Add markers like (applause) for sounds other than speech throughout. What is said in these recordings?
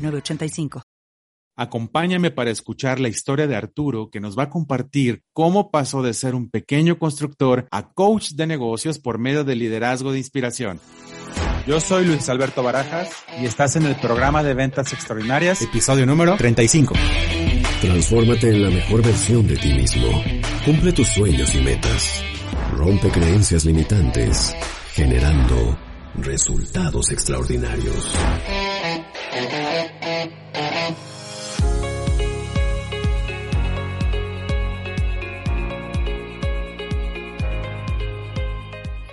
906985. Acompáñame para escuchar la historia de Arturo que nos va a compartir cómo pasó de ser un pequeño constructor a coach de negocios por medio del liderazgo de inspiración. Yo soy Luis Alberto Barajas y estás en el programa de ventas extraordinarias, episodio número 35. Transfórmate en la mejor versión de ti mismo. Cumple tus sueños y metas. Rompe creencias limitantes, generando resultados extraordinarios.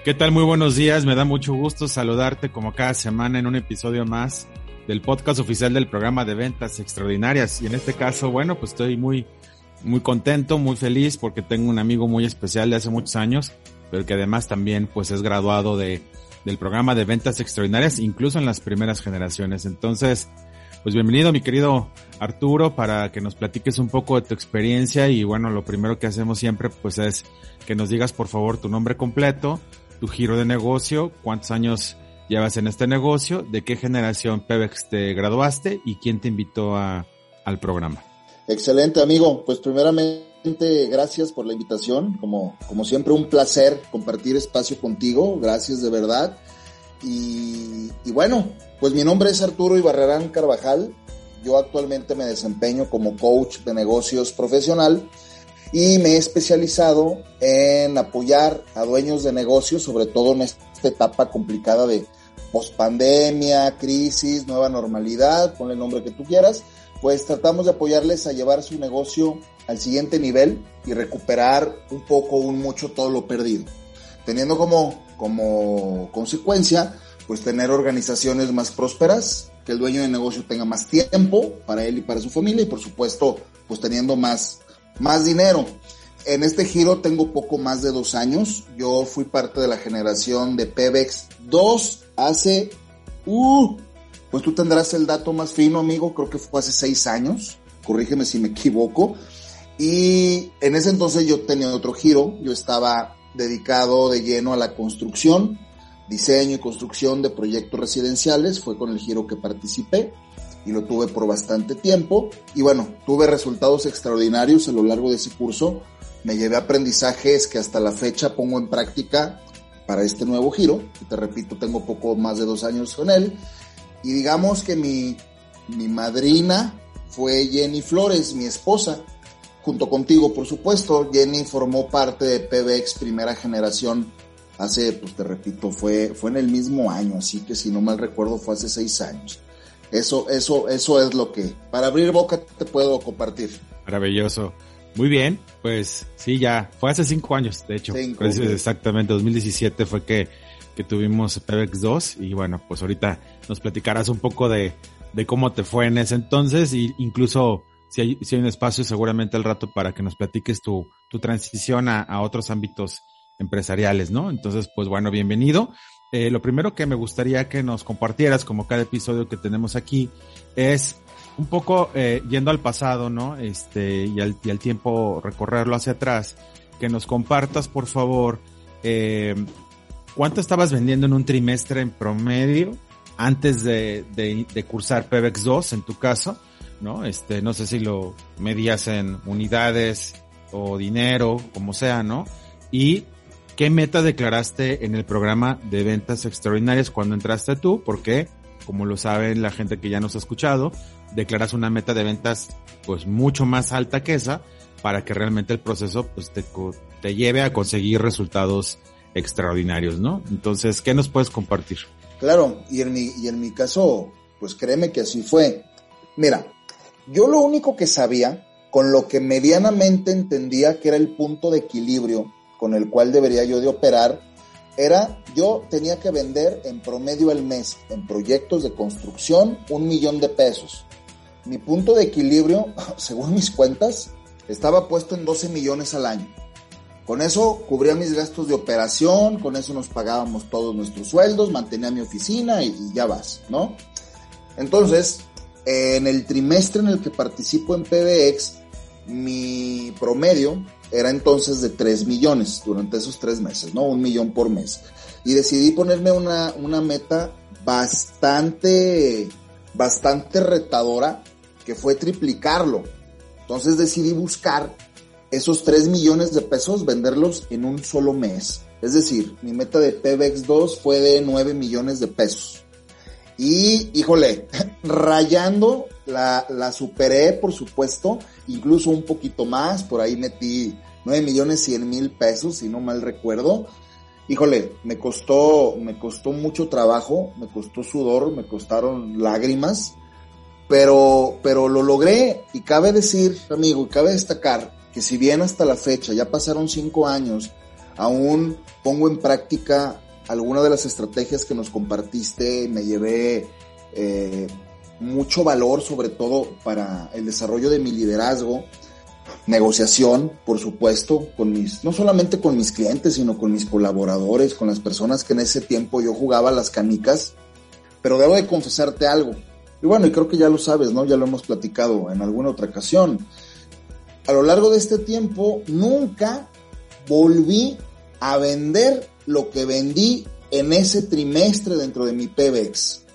¿Qué tal? Muy buenos días. Me da mucho gusto saludarte como cada semana en un episodio más del podcast oficial del programa de ventas extraordinarias. Y en este caso, bueno, pues estoy muy, muy contento, muy feliz porque tengo un amigo muy especial de hace muchos años, pero que además también pues es graduado de, del programa de ventas extraordinarias, incluso en las primeras generaciones. Entonces, pues bienvenido mi querido Arturo para que nos platiques un poco de tu experiencia y bueno, lo primero que hacemos siempre pues es que nos digas por favor tu nombre completo, tu giro de negocio, cuántos años llevas en este negocio, de qué generación Pebex te graduaste y quién te invitó al programa. Excelente, amigo. Pues primeramente, gracias por la invitación. Como, como siempre, un placer compartir espacio contigo. Gracias de verdad. Y, y bueno, pues mi nombre es Arturo Ibarrarán Carvajal. Yo actualmente me desempeño como coach de negocios profesional y me he especializado en apoyar a dueños de negocios, sobre todo en esta etapa complicada de pospandemia, crisis, nueva normalidad, ponle el nombre que tú quieras, pues tratamos de apoyarles a llevar su negocio al siguiente nivel y recuperar un poco, un mucho todo lo perdido, teniendo como, como consecuencia pues tener organizaciones más prósperas, que el dueño de negocio tenga más tiempo para él y para su familia y por supuesto pues teniendo más más dinero. En este giro tengo poco más de dos años. Yo fui parte de la generación de Pebex 2 hace... Uh, pues tú tendrás el dato más fino, amigo. Creo que fue hace seis años. Corrígeme si me equivoco. Y en ese entonces yo tenía otro giro. Yo estaba dedicado de lleno a la construcción, diseño y construcción de proyectos residenciales. Fue con el giro que participé y lo tuve por bastante tiempo. Y bueno, tuve resultados extraordinarios a lo largo de ese curso. Me llevé aprendizajes que hasta la fecha pongo en práctica para este nuevo giro. Y te repito, tengo poco más de dos años con él. Y digamos que mi, mi madrina fue Jenny Flores, mi esposa, junto contigo, por supuesto. Jenny formó parte de PBX primera generación hace, pues te repito, fue, fue en el mismo año, así que si no mal recuerdo fue hace seis años. Eso, eso, eso es lo que para abrir boca te puedo compartir. Maravilloso. Muy bien, pues sí, ya fue hace cinco años, de hecho. Cinco, exactamente, 2017 fue que, que tuvimos PBX 2 y bueno, pues ahorita nos platicarás un poco de, de cómo te fue en ese entonces y incluso si hay, si hay un espacio seguramente al rato para que nos platiques tu, tu transición a, a otros ámbitos empresariales, ¿no? Entonces, pues bueno, bienvenido. Eh, lo primero que me gustaría que nos compartieras, como cada episodio que tenemos aquí, es un poco eh, yendo al pasado, ¿no? Este, y al, y al, tiempo recorrerlo hacia atrás, que nos compartas, por favor, eh, cuánto estabas vendiendo en un trimestre en promedio antes de, de, de cursar PBX 2, en tu caso, ¿no? Este, no sé si lo medías en unidades o dinero, como sea, ¿no? Y ¿Qué meta declaraste en el programa de ventas extraordinarias cuando entraste tú? Porque, como lo saben la gente que ya nos ha escuchado, declaras una meta de ventas pues mucho más alta que esa para que realmente el proceso pues te, te lleve a conseguir resultados extraordinarios, ¿no? Entonces, ¿qué nos puedes compartir? Claro, y en mi, y en mi caso, pues créeme que así fue. Mira, yo lo único que sabía, con lo que medianamente entendía que era el punto de equilibrio con el cual debería yo de operar era yo tenía que vender en promedio al mes en proyectos de construcción un millón de pesos. mi punto de equilibrio, (laughs) según mis cuentas, estaba puesto en 12 millones al año. Con eso cubría mis gastos de operación, con eso nos pagábamos todos nuestros sueldos, mantenía mi oficina y, y ya vas, ¿no? Entonces, en el trimestre en el que participo en PBX, mi promedio era entonces de 3 millones durante esos tres meses, ¿no? Un millón por mes. Y decidí ponerme una, una meta bastante, bastante retadora, que fue triplicarlo. Entonces decidí buscar esos 3 millones de pesos, venderlos en un solo mes. Es decir, mi meta de PBX 2 fue de 9 millones de pesos. Y, híjole, (laughs) rayando, la, la superé, por supuesto, incluso un poquito más, por ahí metí 9 millones 100 mil pesos, si no mal recuerdo. Híjole, me costó, me costó mucho trabajo, me costó sudor, me costaron lágrimas, pero, pero lo logré y cabe decir, amigo, y cabe destacar que si bien hasta la fecha ya pasaron cinco años, aún pongo en práctica alguna de las estrategias que nos compartiste, me llevé eh, mucho valor, sobre todo para el desarrollo de mi liderazgo, negociación, por supuesto, con mis, no solamente con mis clientes, sino con mis colaboradores, con las personas que en ese tiempo yo jugaba las canicas. Pero debo de confesarte algo. Y bueno, y creo que ya lo sabes, ¿no? Ya lo hemos platicado en alguna otra ocasión. A lo largo de este tiempo, nunca volví a vender lo que vendí en ese trimestre dentro de mi PBX.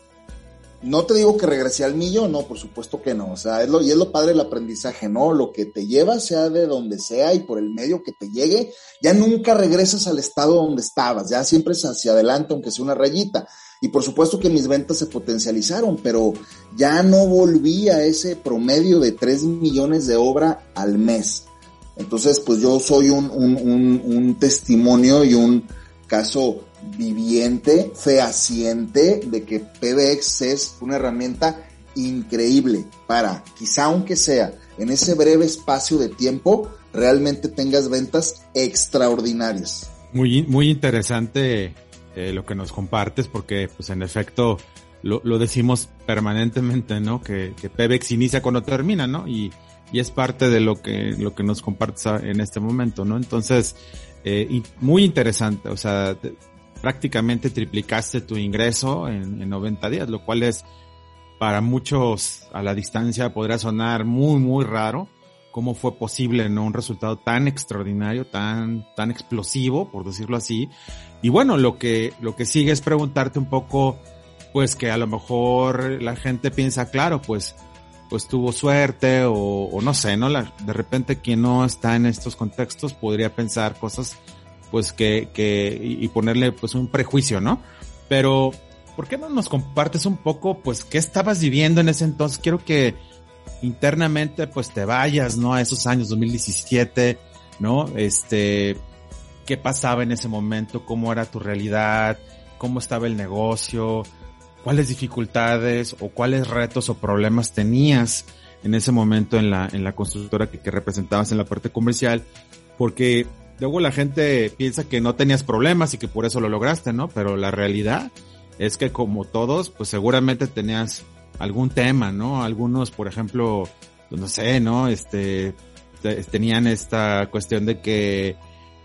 No te digo que regresé al millón, no, por supuesto que no. O sea, es lo, y es lo padre del aprendizaje, ¿no? Lo que te lleva, sea de donde sea y por el medio que te llegue, ya nunca regresas al estado donde estabas, ya siempre es hacia adelante, aunque sea una rayita. Y por supuesto que mis ventas se potencializaron, pero ya no volví a ese promedio de 3 millones de obra al mes. Entonces, pues yo soy un, un, un, un testimonio y un caso viviente, fehaciente de que PBX es una herramienta increíble para, quizá aunque sea en ese breve espacio de tiempo, realmente tengas ventas extraordinarias. Muy, muy interesante eh, lo que nos compartes, porque pues en efecto lo, lo decimos permanentemente, ¿no? Que, que PBX inicia cuando termina, ¿no? Y, y es parte de lo que, lo que nos compartes en este momento, ¿no? Entonces, eh, muy interesante, o sea, prácticamente triplicaste tu ingreso en, en 90 días, lo cual es para muchos a la distancia podría sonar muy, muy raro. ¿Cómo fue posible, no? Un resultado tan extraordinario, tan, tan explosivo, por decirlo así. Y bueno, lo que, lo que sigue es preguntarte un poco, pues que a lo mejor la gente piensa, claro, pues, pues tuvo suerte o, o no sé, ¿no? La, de repente quien no está en estos contextos podría pensar cosas pues que, que, y ponerle pues un prejuicio, ¿no? Pero, ¿por qué no nos compartes un poco, pues, qué estabas viviendo en ese entonces? Quiero que internamente, pues, te vayas, ¿no? A esos años, 2017, ¿no? Este, qué pasaba en ese momento, cómo era tu realidad, cómo estaba el negocio, cuáles dificultades o cuáles retos o problemas tenías en ese momento en la, en la constructora que, que representabas en la parte comercial, porque luego la gente piensa que no tenías problemas y que por eso lo lograste, ¿no? Pero la realidad es que como todos, pues seguramente tenías algún tema, ¿no? Algunos, por ejemplo, pues no sé, ¿no? Este, tenían esta cuestión de que,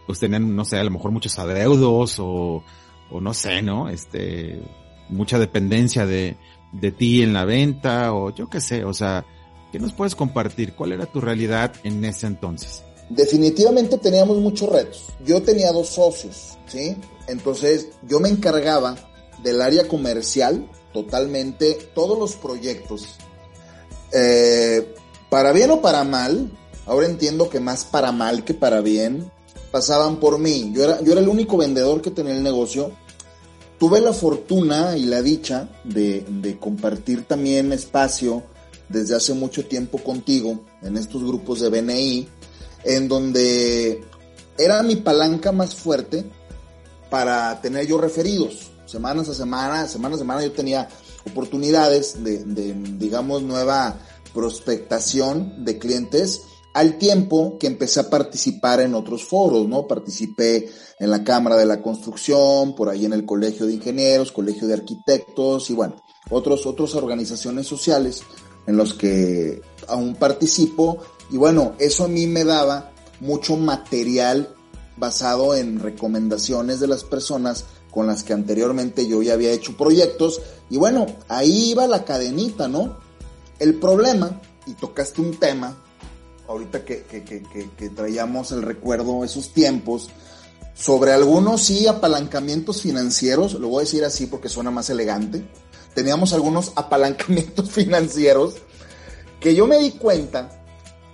pues tenían, no sé, a lo mejor muchos adeudos o, o no sé, ¿no? Este, mucha dependencia de, de ti en la venta o yo qué sé, o sea, ¿qué nos puedes compartir? ¿Cuál era tu realidad en ese entonces? Definitivamente teníamos muchos retos. Yo tenía dos socios, ¿sí? Entonces yo me encargaba del área comercial totalmente, todos los proyectos. Eh, para bien o para mal, ahora entiendo que más para mal que para bien, pasaban por mí. Yo era, yo era el único vendedor que tenía el negocio. Tuve la fortuna y la dicha de, de compartir también espacio desde hace mucho tiempo contigo en estos grupos de BNI en donde era mi palanca más fuerte para tener yo referidos. Semanas a semana, semana a semana yo tenía oportunidades de, digamos, nueva prospectación de clientes al tiempo que empecé a participar en otros foros, ¿no? Participé en la Cámara de la Construcción, por ahí en el Colegio de Ingenieros, Colegio de Arquitectos y bueno, otros, otras organizaciones sociales en los que aún participo y bueno, eso a mí me daba mucho material basado en recomendaciones de las personas con las que anteriormente yo ya había hecho proyectos y bueno, ahí iba la cadenita, ¿no? El problema, y tocaste un tema, ahorita que, que, que, que traíamos el recuerdo esos tiempos, sobre algunos sí apalancamientos financieros, lo voy a decir así porque suena más elegante, teníamos algunos (laughs) apalancamientos financieros que yo me di cuenta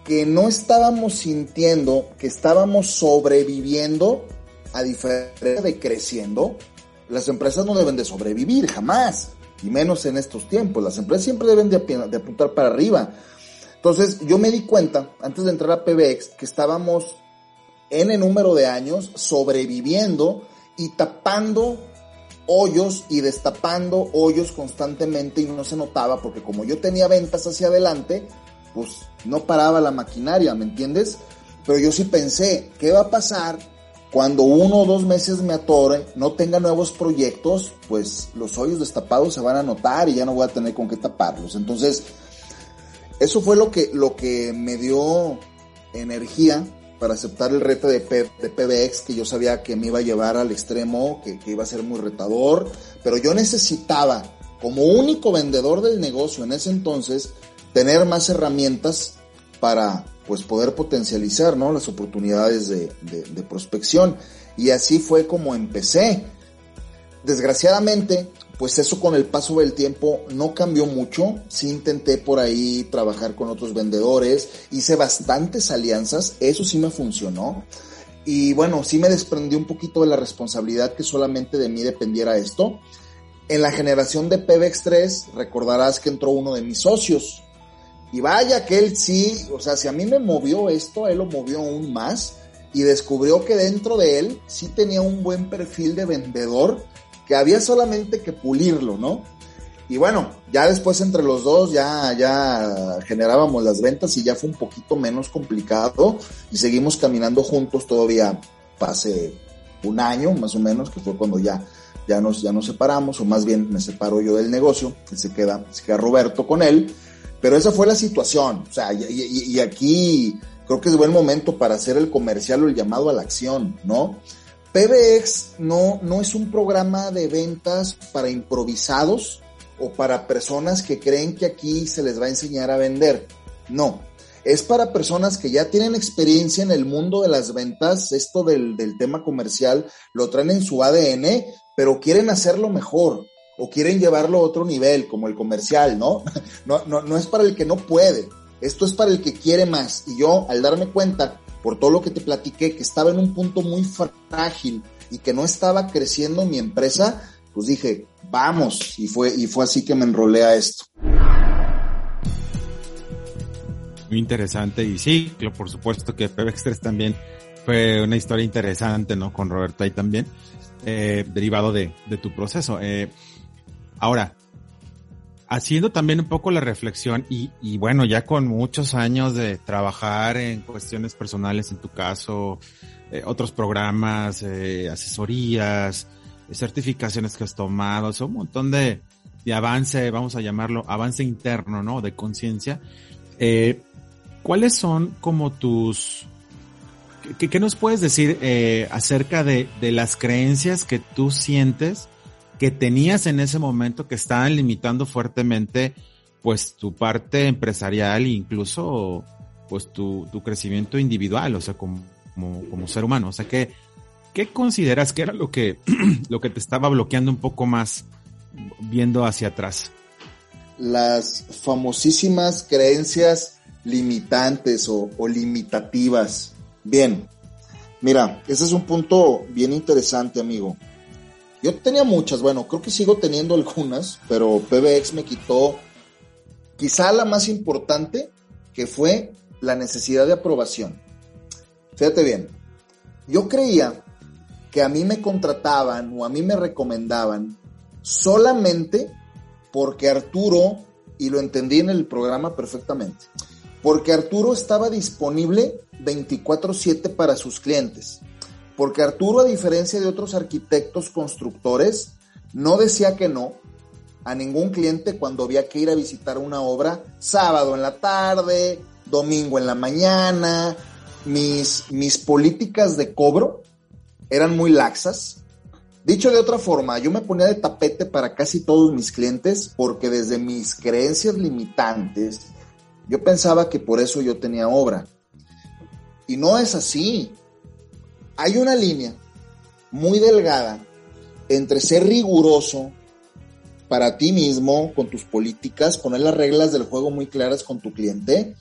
que no estábamos sintiendo que estábamos sobreviviendo a diferencia de creciendo. Las empresas no deben de sobrevivir jamás, y menos en estos tiempos. Las empresas siempre deben de, apuntar para arriba. Entonces yo me di cuenta, antes de entrar a PBX, que estábamos en el número de años sobreviviendo y tapando hoyos y destapando hoyos constantemente y no se notaba porque como yo tenía ventas hacia adelante, pues no paraba la maquinaria, ¿me entiendes? Pero yo sí pensé, ¿qué va a pasar cuando uno o dos meses me atore, no tenga nuevos proyectos? Pues los hoyos destapados se van a notar y ya no voy a tener con qué taparlos. Entonces, eso fue lo que, lo que me dio energía para aceptar el reto de, de, PBX que yo sabía que me iba a llevar al extremo, que, que, iba a ser muy retador, pero yo necesitaba, como único vendedor del negocio en ese entonces, tener más herramientas para pues poder potencializar ¿no? las oportunidades de, de, de prospección. Y así fue como empecé. Desgraciadamente, pues eso con el paso del tiempo no cambió mucho. Sí intenté por ahí trabajar con otros vendedores, hice bastantes alianzas, eso sí me funcionó. Y bueno, sí me desprendí un poquito de la responsabilidad que solamente de mí dependiera esto. En la generación de PBX 3, recordarás que entró uno de mis socios. Y vaya que él sí, o sea, si a mí me movió esto, él lo movió aún más y descubrió que dentro de él sí tenía un buen perfil de vendedor que había solamente que pulirlo, ¿no? Y bueno, ya después entre los dos ya, ya generábamos las ventas y ya fue un poquito menos complicado y seguimos caminando juntos todavía pase un año más o menos, que fue cuando ya, ya, nos, ya nos separamos, o más bien me separo yo del negocio, y se queda, se queda Roberto con él, pero esa fue la situación, o sea, y, aquí creo que es buen momento para hacer el comercial o el llamado a la acción, ¿no? PBX no, no es un programa de ventas para improvisados o para personas que creen que aquí se les va a enseñar a vender. No, es para personas que ya tienen experiencia en el mundo de las ventas, esto del, del tema comercial, lo traen en su ADN, pero quieren hacerlo mejor o quieren llevarlo a otro nivel, como el comercial, ¿no? (laughs) No, no, no es para el que no puede, esto es para el que quiere más. Y yo, al darme cuenta por todo lo que te platiqué, que estaba en un punto muy frágil y que no estaba creciendo mi empresa, pues dije, vamos, y fue, y fue así que me enrolé a esto. Muy interesante, y sí, por supuesto que Pebex 3 también fue una historia interesante, ¿no? Con Roberto ahí también, eh, derivado de, de, tu proceso. Eh, ahora, haciendo también un poco la reflexión y, bueno, ya con muchos años de trabajar en cuestiones personales, en tu caso, eh, otros programas, eh, asesorías, certificaciones que has tomado, es un montón de, de, avance, vamos a llamarlo, avance interno, ¿no? De conciencia. Eh, ¿Cuáles son como tus... ¿Qué, qué nos puedes decir eh, acerca de, de las creencias que tú sientes que tenías en ese momento que estaban limitando fuertemente pues tu parte empresarial e incluso pues tu, tu crecimiento individual, o sea, como, como, ser humano. O sea, ¿qué, ¿qué consideras que era lo que, (clears throat) lo que te estaba bloqueando un poco más viendo hacia atrás? Las famosísimas creencias limitantes o limitativas. Bien, mira, ese es un punto bien interesante, amigo. Yo tenía muchas, bueno, creo que sigo teniendo algunas, pero PBX me quitó quizá la más importante, que fue la necesidad de aprobación. Fíjate bien, yo creía que a mí me contrataban o a mí me recomendaban solamente porque Arturo, y lo entendí en el programa perfectamente, porque Arturo estaba disponible 24/7 para sus clientes. Porque Arturo, a diferencia de otros arquitectos constructores, no decía que no, a ningún cliente cuando había que ir a visitar una obra sábado en la tarde, domingo en la mañana. Mis, mis políticas de cobro eran muy laxas. Dicho de otra forma, yo me ponía de tapete para casi todos mis clientes porque desde mis creencias limitantes, yo pensaba que por eso yo tenía obra. Y no es así. Hay una línea muy delgada entre ser riguroso para ti mismo, con tus políticas, poner las reglas del juego muy claras con tu cliente,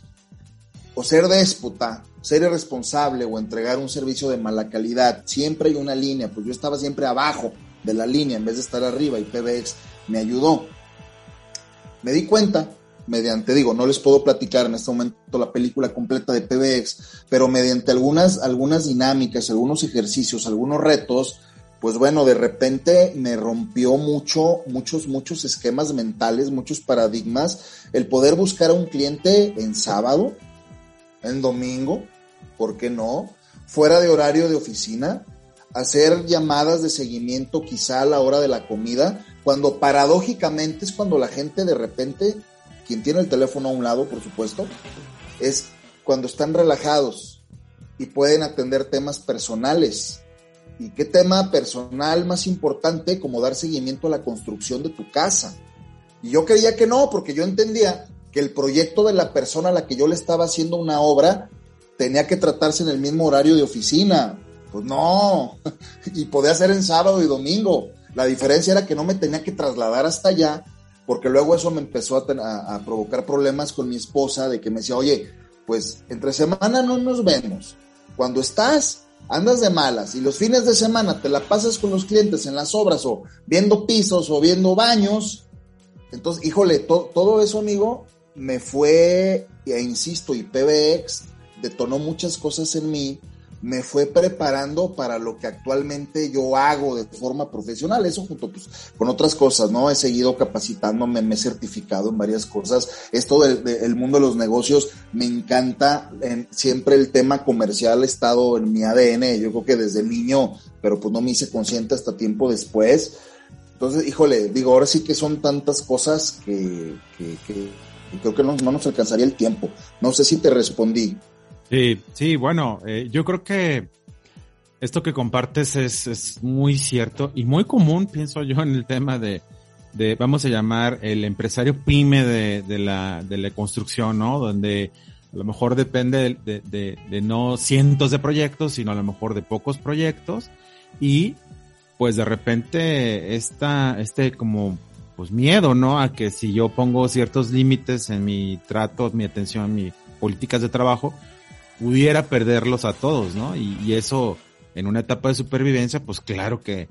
o ser déspota, ser irresponsable o entregar un servicio de mala calidad. Siempre hay una línea, pues yo estaba siempre abajo de la línea en vez de estar arriba y PBX me ayudó. Me di cuenta, mediante, digo, no les puedo platicar en este momento la película completa de PBX, pero mediante algunas, algunas dinámicas, algunos ejercicios, algunos retos, pues bueno, de repente me rompió mucho, muchos, muchos esquemas mentales, muchos paradigmas, el poder buscar a un cliente en sábado, en domingo, ¿por qué no? Fuera de horario de oficina, hacer llamadas de seguimiento quizá a la hora de la comida, cuando paradójicamente es cuando la gente de repente, quien tiene el teléfono a un lado, por supuesto, es cuando están relajados y pueden atender temas personales ¿Y qué tema personal más importante como dar seguimiento a la construcción de tu casa? Y yo creía que no, porque yo entendía que el proyecto de la persona a la que yo le estaba haciendo una obra tenía que tratarse en el mismo horario de oficina. Pues no, (laughs) y podía ser en sábado y domingo. La diferencia era que no me tenía que trasladar hasta allá, porque luego eso me empezó a, provocar problemas con mi esposa, de que me decía, oye, pues entre semana no nos vemos. Cuando estás, andas de malas y los fines de semana te la pasas con los clientes en las obras o viendo pisos o viendo baños, entonces, híjole, todo eso, amigo, me fue, e insisto, y PBX detonó muchas cosas en mí me fue preparando para lo que actualmente yo hago de forma profesional, eso junto pues, con otras cosas, ¿no? He seguido capacitándome, me he certificado en varias cosas. Esto del mundo de los negocios me encanta, siempre el tema comercial ha estado en mi ADN, yo creo que desde niño, pero pues no me hice consciente hasta tiempo después. Entonces, híjole, digo, ahora sí que son tantas cosas que, creo que no, no nos alcanzaría el tiempo. No sé si te respondí. Sí, sí, bueno, eh, yo creo que esto que compartes es, es, muy cierto y muy común, pienso yo, en el tema de, de vamos a llamar el empresario pyme de, de, la, de la construcción, ¿no? Donde a lo mejor depende de, de, de, no cientos de proyectos, sino a lo mejor de pocos proyectos y pues de repente esta, este como pues miedo, ¿no? A que si yo pongo ciertos límites en mi trato, mi atención, mis políticas de trabajo, pudiera perderlos a todos, ¿no? Y, eso en una etapa de supervivencia, pues claro que,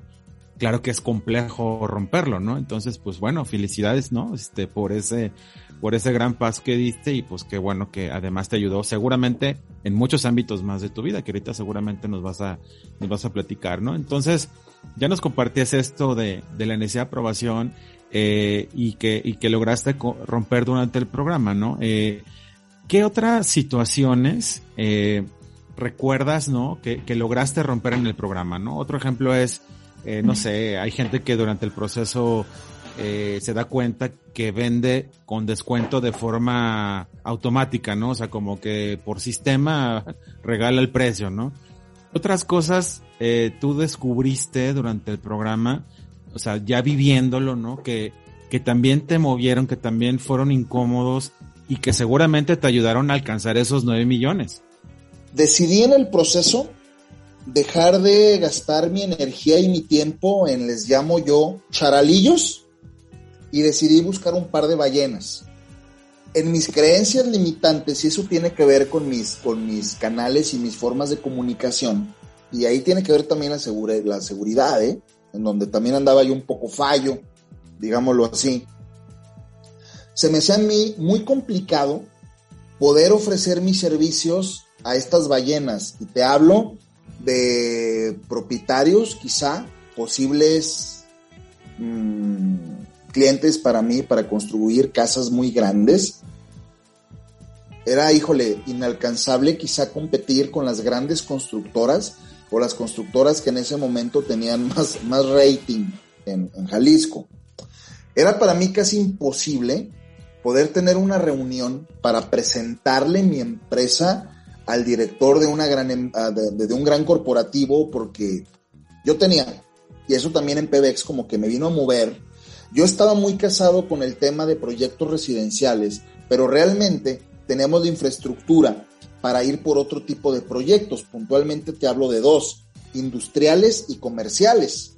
claro que es complejo romperlo, ¿no? Entonces, pues bueno, felicidades, ¿no? Este, por ese, por ese gran paso que diste y pues qué bueno que además te ayudó seguramente en muchos ámbitos más de tu vida, que ahorita seguramente nos vas a, nos vas a platicar, ¿no? Entonces, ya nos compartías esto de, de la necesidad de aprobación, eh, y que, y que lograste romper durante el programa, ¿no? Eh, ¿Qué otras situaciones eh, recuerdas, no? Que, lograste romper en el programa, ¿no? Otro ejemplo es, eh, no sé, hay gente que durante el proceso eh, se da cuenta que vende con descuento de forma automática, ¿no? O sea, como que por sistema regala el precio, ¿no? Otras cosas tú descubriste durante el programa, o sea, ya viviéndolo, ¿no? Que, que también te movieron, que también fueron incómodos y que seguramente te ayudaron a alcanzar esos 9 millones. Decidí en el proceso dejar de gastar mi energía y mi tiempo en, les llamo yo, charalillos, y decidí buscar un par de ballenas. En mis creencias limitantes, y eso tiene que ver con mis, con mis canales y mis formas de comunicación, y ahí tiene que ver también la, la seguridad, ¿eh? en donde también andaba yo un poco fallo, digámoslo así se me hacía a mí muy complicado poder ofrecer mis servicios a estas ballenas. Y te hablo de propietarios, quizá, posibles mm, clientes para mí, para construir casas muy grandes. Era, híjole, inalcanzable quizá competir con las grandes constructoras o las constructoras que en ese momento tenían (laughs) más, más rating en Jalisco. era para mí casi imposible poder tener una reunión para presentarle mi empresa al director de, una gran, em, ah, de, un gran corporativo porque yo tenía, y eso también en PBX como que me vino a mover, yo estaba muy casado con el tema de proyectos residenciales, pero realmente tenemos la infraestructura para ir por otro tipo de proyectos. Puntualmente te hablo de dos, industriales y comerciales.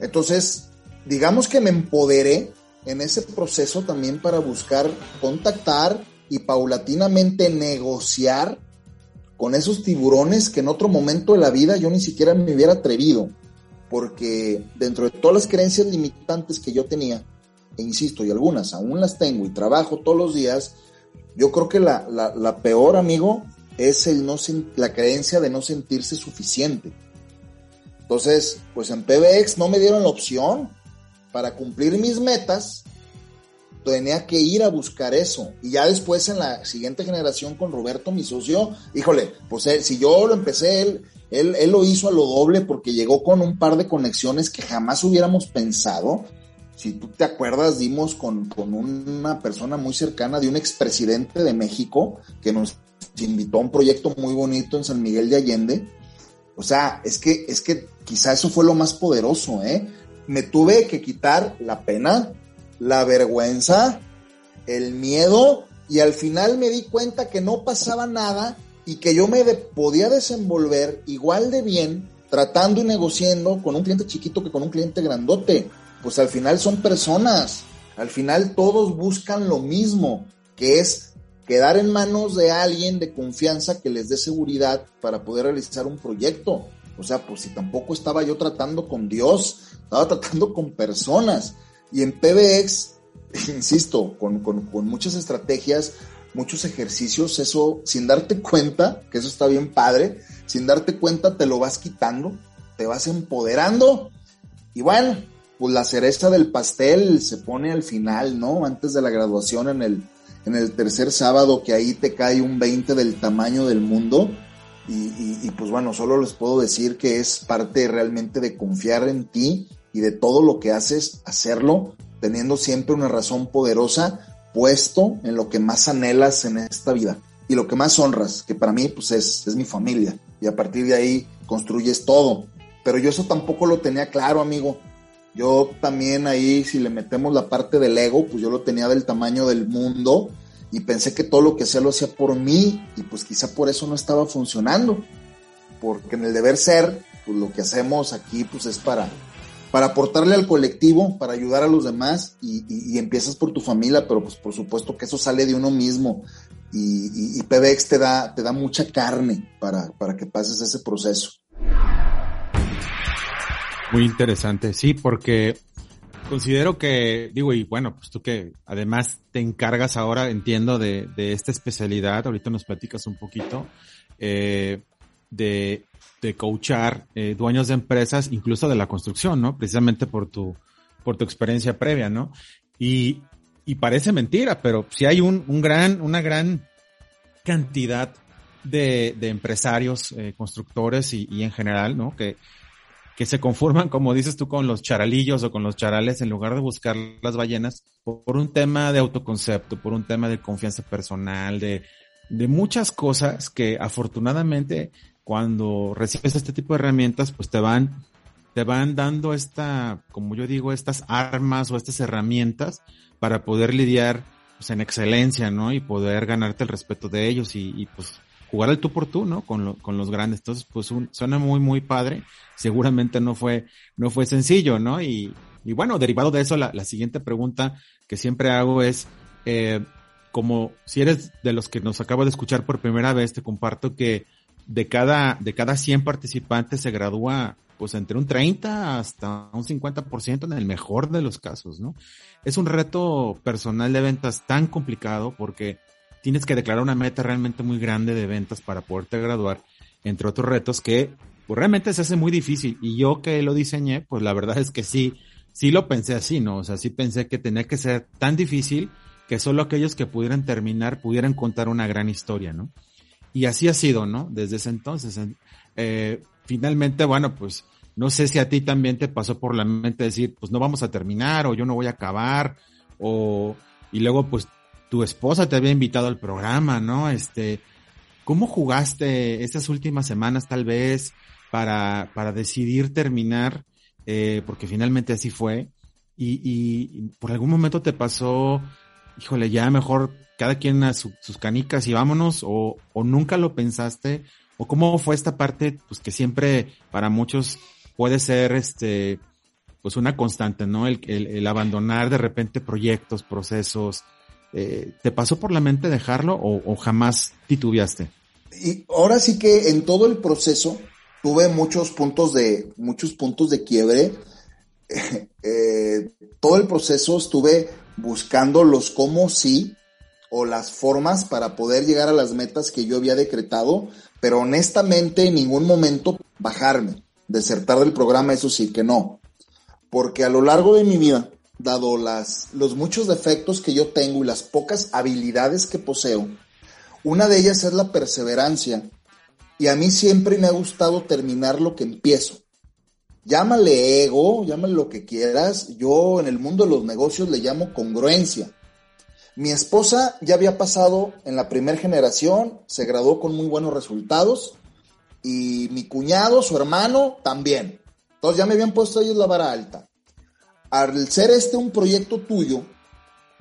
Entonces, digamos que me empoderé en ese proceso también para buscar contactar y paulatinamente negociar con esos tiburones que en otro momento de la vida yo ni siquiera me hubiera atrevido, porque dentro de todas las creencias limitantes que yo tenía, e insisto, y algunas aún las tengo y trabajo todos los días, yo creo que la, la, peor, amigo, es el no la creencia de no sentirse suficiente. Entonces, pues en PBX no me dieron la opción para cumplir mis metas, tenía que ir a buscar eso. Y ya después en la siguiente generación con Roberto, mi socio, híjole, pues si yo lo empecé, él, él, él, lo hizo a lo doble porque llegó con un par de conexiones que jamás hubiéramos pensado si tú te acuerdas, dimos con, una persona muy cercana de un expresidente de México que nos invitó a un proyecto muy bonito en San Miguel de Allende. O sea, es que, es que quizá eso fue lo más poderoso, ¿eh? Me tuve que quitar la pena, la vergüenza, el miedo, y al final me di cuenta que no pasaba nada y que yo me podía desenvolver igual de bien tratando y negociando con un cliente chiquito que con un cliente grandote pues al final son personas, al final todos buscan lo mismo, que es quedar en manos de alguien de confianza que les dé seguridad para poder realizar un proyecto. O sea, pues si tampoco estaba yo tratando con Dios, estaba tratando con personas. Y en PBX, (laughs) insisto, con, con muchas estrategias, muchos ejercicios, eso sin darte cuenta, que eso está bien padre, sin darte cuenta te lo vas quitando, te vas empoderando. Y bueno, pues la cereza del pastel se pone al final, ¿no? Antes de la graduación en el, en el tercer sábado, que ahí te cae un 20 del tamaño del mundo. Y, y, pues bueno, solo les puedo decir que es parte realmente de confiar en ti y de todo lo que haces, hacerlo, teniendo siempre una razón poderosa puesto en lo que más anhelas en esta vida y lo que más honras, que para mí pues es, es mi familia. Y a partir de ahí construyes todo. Pero yo eso tampoco lo tenía claro, amigo. Yo también ahí, si le metemos la parte del ego, pues yo lo tenía del tamaño del mundo y pensé que todo lo que hacía lo hacía por mí y pues quizá por eso no estaba funcionando. Porque en el deber ser, pues lo que hacemos aquí pues es para, para aportarle al colectivo, para ayudar a los demás y, empiezas por tu familia, pero pues por supuesto que eso sale de uno mismo y, y, PBX te da, te da mucha carne para, para que pases ese proceso. Muy interesante, sí, porque considero que, digo, y bueno, pues tú que además te encargas ahora, entiendo, de, de esta especialidad, ahorita nos platicas un poquito, eh, de, de coachar eh, dueños de empresas, incluso de la construcción, ¿no? Precisamente por tu, por tu experiencia previa, ¿no? Y, y parece mentira, pero si hay un, un gran, una gran cantidad de, de empresarios, eh, constructores y, y en general, ¿no? Que, que se conforman, como dices tú, con los charalillos o con los charales en lugar de buscar las ballenas por un tema de autoconcepto, por un tema de confianza personal, de, de muchas cosas que afortunadamente cuando recibes este tipo de herramientas, pues te van, te van dando esta, como yo digo, estas armas o estas herramientas para poder lidiar pues, en excelencia, ¿no? Y poder ganarte el respeto de ellos y, y pues jugar al tú por tú, ¿no? Con, con los grandes. Entonces, pues suena muy, muy padre. Seguramente no fue, no fue sencillo, ¿no? Y, y bueno, derivado de eso, la, la siguiente pregunta que siempre hago es, eh, como si eres de los que nos acaba de escuchar por primera vez, te comparto que de cada, de cada 100 participantes se gradúa pues entre un 30 hasta un 50% en el mejor de los casos, ¿no? Es un reto personal de ventas tan complicado porque tienes que declarar una meta realmente muy grande de ventas para poderte graduar, entre otros retos que pues realmente se hace muy difícil. Y yo que lo diseñé, pues la verdad es que sí, sí lo pensé así, ¿no? O sea, sí pensé que tenía que ser tan difícil que solo aquellos que pudieran terminar pudieran contar una gran historia, ¿no? Y así ha sido, ¿no? Desde ese entonces. Eh, finalmente, bueno, pues no sé si a ti también te pasó por la mente decir, pues no vamos a terminar o yo no voy a acabar o y luego pues tu esposa te había invitado al programa, ¿no? Este, ¿cómo jugaste estas últimas semanas tal vez para, para decidir terminar? Eh, porque finalmente así fue. Y, y, por algún momento te pasó, híjole, ya mejor cada quien a sus canicas y vámonos, o, o nunca lo pensaste, o cómo fue esta parte, pues que siempre para muchos puede ser este, pues una constante, ¿no? El, el, abandonar de repente proyectos, procesos. Eh, ¿Te pasó por la mente dejarlo o, jamás titubeaste? Y ahora sí que en todo el proceso tuve muchos puntos de, muchos puntos de quiebre. (laughs) Eh, todo el proceso estuve buscando los cómo sí o las formas para poder llegar a las metas que yo había decretado, pero honestamente en ningún momento bajarme desertar del programa, eso sí que no. Porque a lo largo de mi vida, dado las, los muchos defectos que yo tengo y las pocas habilidades que poseo, una de ellas es la perseverancia. Y a mí siempre me ha gustado terminar lo que empiezo. Llámale ego, llámale lo que quieras. Yo en el mundo de los negocios le llamo congruencia. Mi esposa ya había pasado en la primera generación, se graduó con muy buenos resultados y mi cuñado, su hermano, también. Entonces ya me habían puesto ellos la vara alta. Al ser este un proyecto tuyo,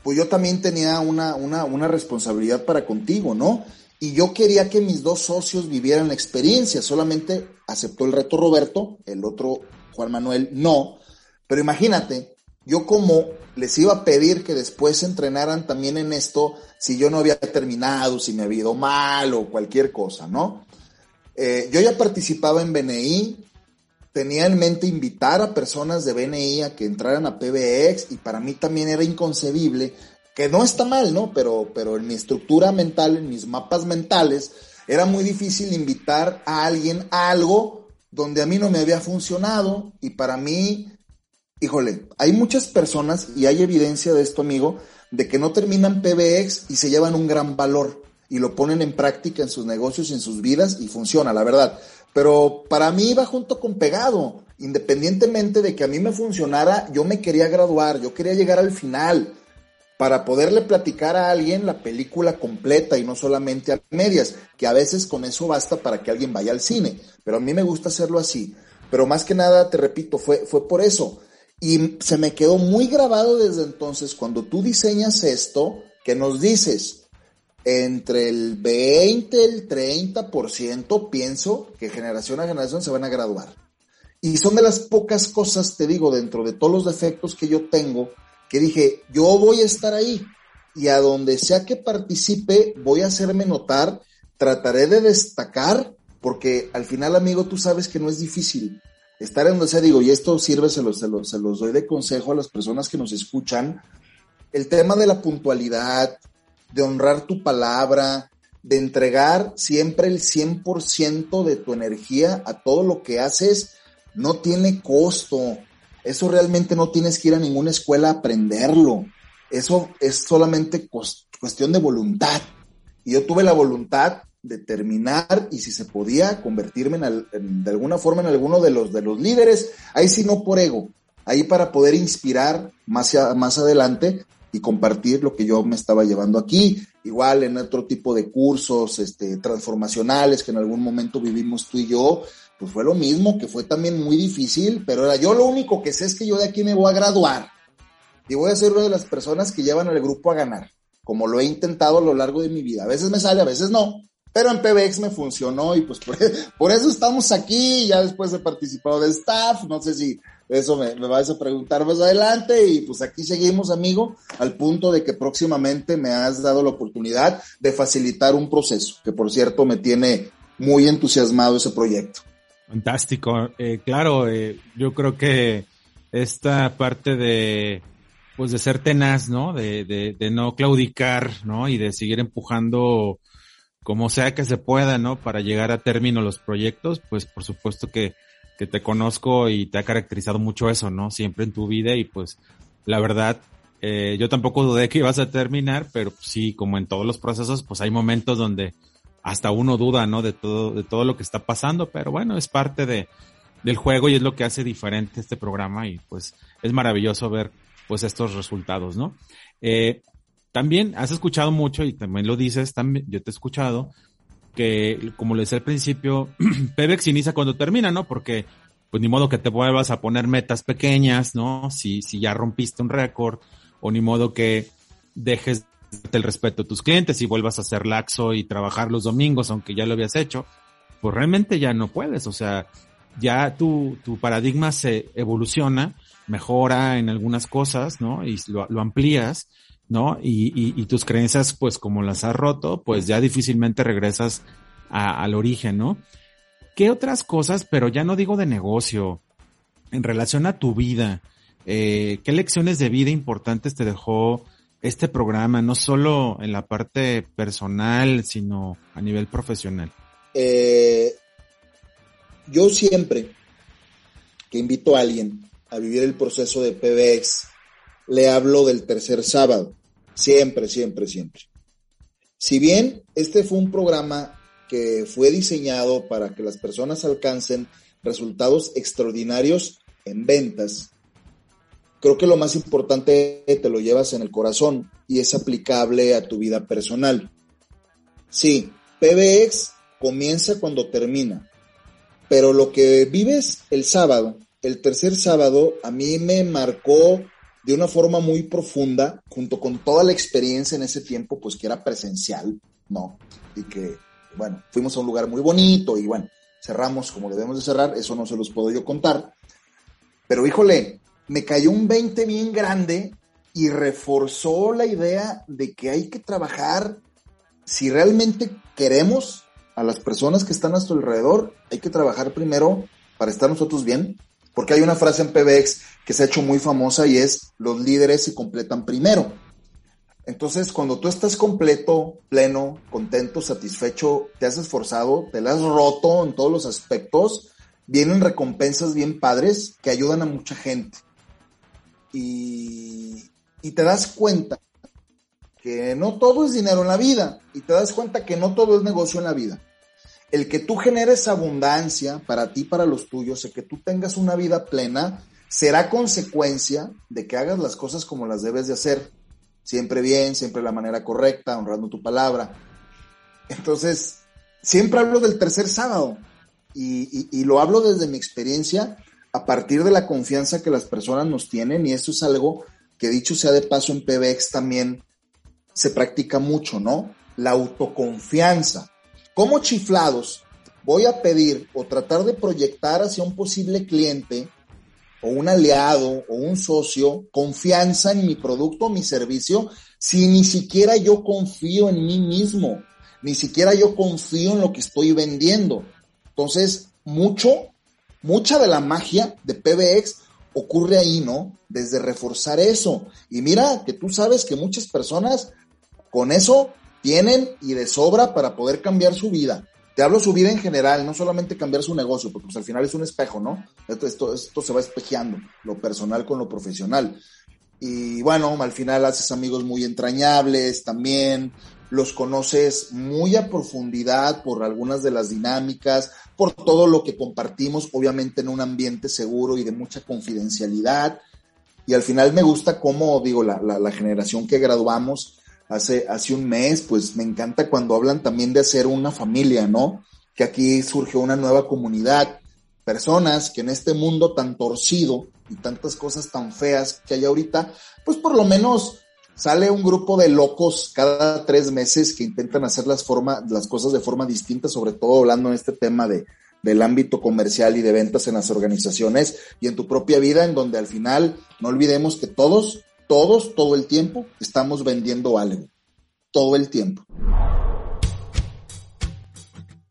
pues yo también tenía una, una, una responsabilidad para contigo, ¿no? Y yo quería que mis dos socios vivieran la experiencia. Solamente aceptó el reto Roberto, el otro Juan Manuel no. Pero imagínate, yo como les iba a pedir que después entrenaran también en esto si yo no había terminado, si me había ido mal o cualquier cosa, ¿no? Eh, yo ya participaba en BNI, tenía en mente invitar a personas de BNI a que entraran a PBX y para mí también era inconcebible, que no está mal, ¿no? Pero, pero en mi estructura mental, en mis mapas mentales, era muy difícil invitar a alguien a algo donde a mí no me había funcionado y para mí, híjole, hay muchas personas y hay evidencia de esto, amigo, de que no terminan PBX y se llevan un gran valor y lo ponen en práctica en sus negocios en sus vidas y funciona, la verdad. Pero para mí iba junto con pegado. Independientemente de que a mí me funcionara, yo me quería graduar, yo quería llegar al final para poderle platicar a alguien la película completa y no solamente a medias, que a veces con eso basta para que alguien vaya al cine. Pero a mí me gusta hacerlo así. Pero más que nada, te repito, fue, fue por eso. Y se me quedó muy grabado desde entonces cuando tú diseñas esto, que nos dices, entre el 20 el 30% pienso que generación a generación se van a graduar. Y son de las pocas cosas, te digo, dentro de todos los defectos que yo tengo, que dije, yo voy a estar ahí. Y a donde sea que participe, voy a hacerme notar, trataré de destacar, porque al final, amigo, tú sabes que no es difícil. Estar en donde sea, digo, y esto sirve, se se los, se los doy de consejo a las personas que nos escuchan, el tema de la puntualidad, de honrar tu palabra, de entregar siempre el 100% de tu energía a todo lo que haces, no tiene costo. Eso realmente no tienes que ir a ninguna escuela a aprenderlo. Eso es solamente cuestión de voluntad. Y yo tuve la voluntad de terminar y si se podía convertirme en, de alguna forma en alguno de los, de los líderes, ahí sí no por ego, ahí para poder inspirar más, más adelante y compartir lo que yo me estaba llevando aquí. Igual en otro tipo de cursos este, transformacionales que en algún momento vivimos tú y yo, pues fue lo mismo, que fue también muy difícil, pero era yo lo único que sé es que yo de aquí me voy a graduar y voy a ser una de las personas que llevan al grupo a ganar, como lo he intentado a lo largo de mi vida. A veces me sale, a veces no, pero en PBX me funcionó y pues por, (laughs) por eso estamos aquí, ya después he participado de staff, no sé si eso me, me vas a preguntar más adelante y pues aquí seguimos, amigo, al punto de que próximamente me has dado la oportunidad de facilitar un proceso, que por cierto me tiene muy entusiasmado ese proyecto. Fantástico. Eh, claro, eh, yo creo que esta parte de pues de ser tenaz, ¿no? De, de, de no claudicar, ¿no? Y de seguir empujando como sea que se pueda, ¿no? Para llegar a término los proyectos, pues por supuesto que que te conozco y te ha caracterizado mucho eso, ¿no? Siempre en tu vida y pues la verdad, eh, yo tampoco dudé que ibas a terminar, pero sí, como en todos los procesos, pues hay momentos donde hasta uno duda, ¿no? De todo, de todo lo que está pasando, pero bueno, es parte de, del juego y es lo que hace diferente este programa y pues es maravilloso ver pues estos resultados, ¿no? Eh, también has escuchado mucho y también lo dices, también yo te he escuchado que como le decía al principio, (clears throat) Pebex inicia cuando termina, ¿no? Porque pues ni modo que te vuelvas a poner metas pequeñas, ¿no? Si, si ya rompiste un récord, o ni modo que dejes el respeto a tus clientes y vuelvas a ser laxo y trabajar los domingos, aunque ya lo habías hecho, pues realmente ya no puedes, o sea, ya tu, tu paradigma se evoluciona, mejora en algunas cosas, ¿no? Y lo, lo amplías, ¿no? Y, y, y, tus creencias, pues como las has roto, pues ya difícilmente regresas a, al origen, ¿no? ¿Qué otras cosas, pero ya no digo de negocio, en relación a tu vida, eh, qué lecciones de vida importantes te dejó este programa, no solo en la parte personal, sino a nivel profesional? Eh, yo siempre que invito a alguien a vivir el proceso de PBX, le hablo del tercer sábado. Siempre, siempre, siempre. Si bien este fue un programa que fue diseñado para que las personas alcancen resultados extraordinarios en ventas, creo que lo más importante te lo llevas en el corazón y es aplicable a tu vida personal. Sí, PBX comienza cuando termina, pero lo que vives el sábado, el tercer sábado, a mí me marcó de una forma muy profunda, junto con toda la experiencia en ese tiempo, pues que era presencial, ¿no? Y que bueno, fuimos a un lugar muy bonito y bueno, cerramos como debemos de cerrar, eso no se los puedo yo contar. Pero híjole, me cayó un 20 bien grande y reforzó la idea de que hay que trabajar, si realmente queremos a las personas que están a nuestro alrededor, hay que trabajar primero para estar nosotros bien, porque hay una frase en PBX que se ha hecho muy famosa y es, los líderes se completan primero. Entonces, cuando tú estás completo, pleno, contento, satisfecho, te has esforzado, te la has roto en todos los aspectos, vienen recompensas bien padres que ayudan a mucha gente. Y, y te das cuenta que no todo es dinero en la vida y te das cuenta que no todo es negocio en la vida. El que tú generes abundancia para ti, para los tuyos, el que tú tengas una vida plena, será consecuencia de que hagas las cosas como las debes de hacer siempre bien, siempre de la manera correcta, honrando tu palabra. Entonces, siempre hablo del tercer sábado y, lo hablo desde mi experiencia a partir de la confianza que las personas nos tienen y eso es algo que dicho sea de paso en PBX también se practica mucho, ¿no? La autoconfianza. Como chiflados voy a pedir o tratar de proyectar hacia un posible cliente o un aliado o un socio confianza en mi producto o mi servicio si ni siquiera yo confío en mí mismo, ni siquiera yo confío en lo que estoy vendiendo. Entonces, mucho, mucha de la magia de PBX ocurre ahí, ¿no? Desde reforzar eso. Y mira que tú sabes que muchas personas con eso tienen y de sobra para poder cambiar su vida. Te hablo su vida en general, no solamente cambiar su negocio, porque pues al final es un espejo, ¿no? Esto, esto, se va espejeando, lo personal con lo profesional. Y bueno, al final haces amigos muy entrañables también, los conoces muy a profundidad por algunas de las dinámicas, por todo lo que compartimos, obviamente en un ambiente seguro y de mucha confidencialidad. Y al final me gusta cómo, digo, la, la, la generación que graduamos, hace, hace un mes, pues me encanta cuando hablan también de hacer una familia, ¿no? Que aquí surgió una nueva comunidad, personas que en este mundo tan torcido y tantas cosas tan feas que hay ahorita, pues por lo menos sale un grupo de locos cada tres meses que intentan hacer las, forma, las cosas de forma distinta, sobre todo hablando en este tema de, del ámbito comercial y de ventas en las organizaciones y en tu propia vida, en donde al final no olvidemos que todos todos, todo el tiempo, estamos vendiendo algo. Todo el tiempo.